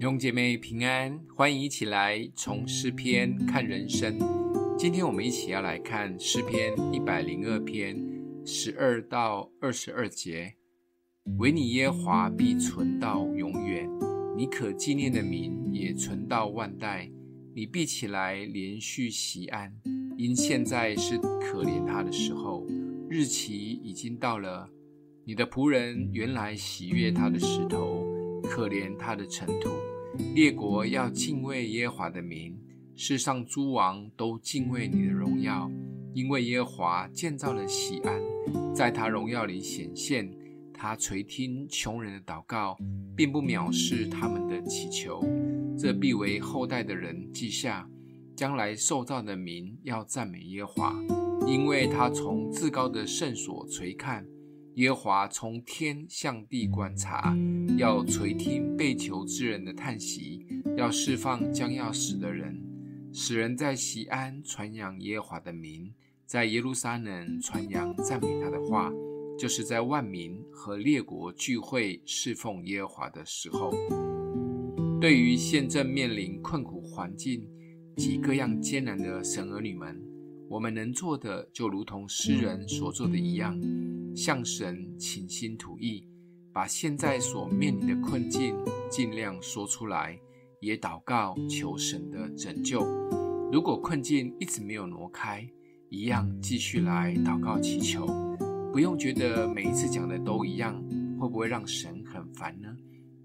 弟兄姐妹平安，欢迎一起来从诗篇看人生。今天我们一起要来看诗篇一百零二篇十二到二十二节。唯你耶华必存到永远，你可纪念的名也存到万代。你必起来连续锡安，因现在是可怜他的时候，日期已经到了。你的仆人原来喜悦他的石头，可怜他的尘土。列国要敬畏耶和华的名，世上诸王都敬畏你的荣耀，因为耶和华建造了喜安，在他荣耀里显现。他垂听穷人的祷告，并不藐视他们的祈求。这必为后代的人记下，将来受造的民要赞美耶和华，因为他从至高的圣所垂看。耶和华从天向地观察，要垂听被囚之人的叹息，要释放将要死的人，使人在西安传扬耶和华的名，在耶路撒冷传扬赞美他的话，就是在万民和列国聚会侍奉耶和华的时候。对于现正面临困苦环境及各样艰难的神儿女们，我们能做的，就如同诗人所做的一样。向神倾心吐意，把现在所面临的困境尽量说出来，也祷告求神的拯救。如果困境一直没有挪开，一样继续来祷告祈求。不用觉得每一次讲的都一样，会不会让神很烦呢？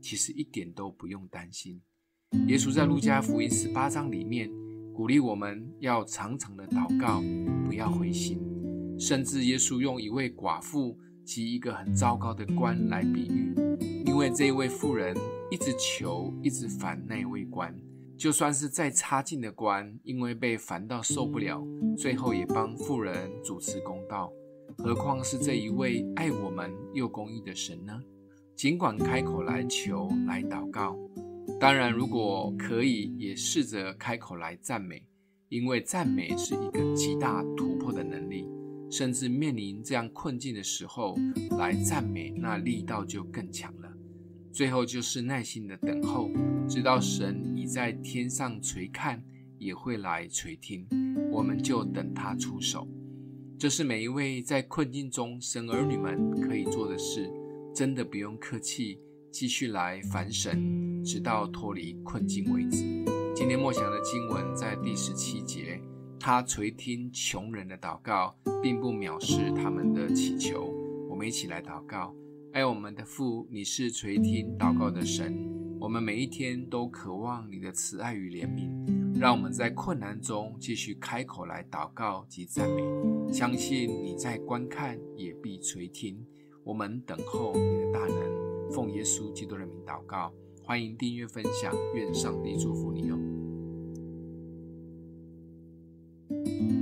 其实一点都不用担心。耶稣在路加福音十八章里面鼓励我们要常常的祷告，不要灰心。甚至耶稣用一位寡妇及一个很糟糕的官来比喻，因为这位妇人一直求，一直烦那位官，就算是再差劲的官，因为被烦到受不了，最后也帮妇人主持公道。何况是这一位爱我们又公义的神呢？尽管开口来求，来祷告，当然如果可以，也试着开口来赞美，因为赞美是一个极大突破的能力。甚至面临这样困境的时候，来赞美，那力道就更强了。最后就是耐心的等候，直到神已在天上垂看，也会来垂听，我们就等他出手。这是每一位在困境中神儿女们可以做的事，真的不用客气，继续来烦神，直到脱离困境为止。今天默想的经文在第十七节。他垂听穷人的祷告，并不藐视他们的祈求。我们一起来祷告：爱我们的父，你是垂听祷告的神。我们每一天都渴望你的慈爱与怜悯，让我们在困难中继续开口来祷告及赞美。相信你在观看，也必垂听。我们等候你的大能。奉耶稣基督的名祷告，欢迎订阅分享，愿上帝祝福你哦。thank you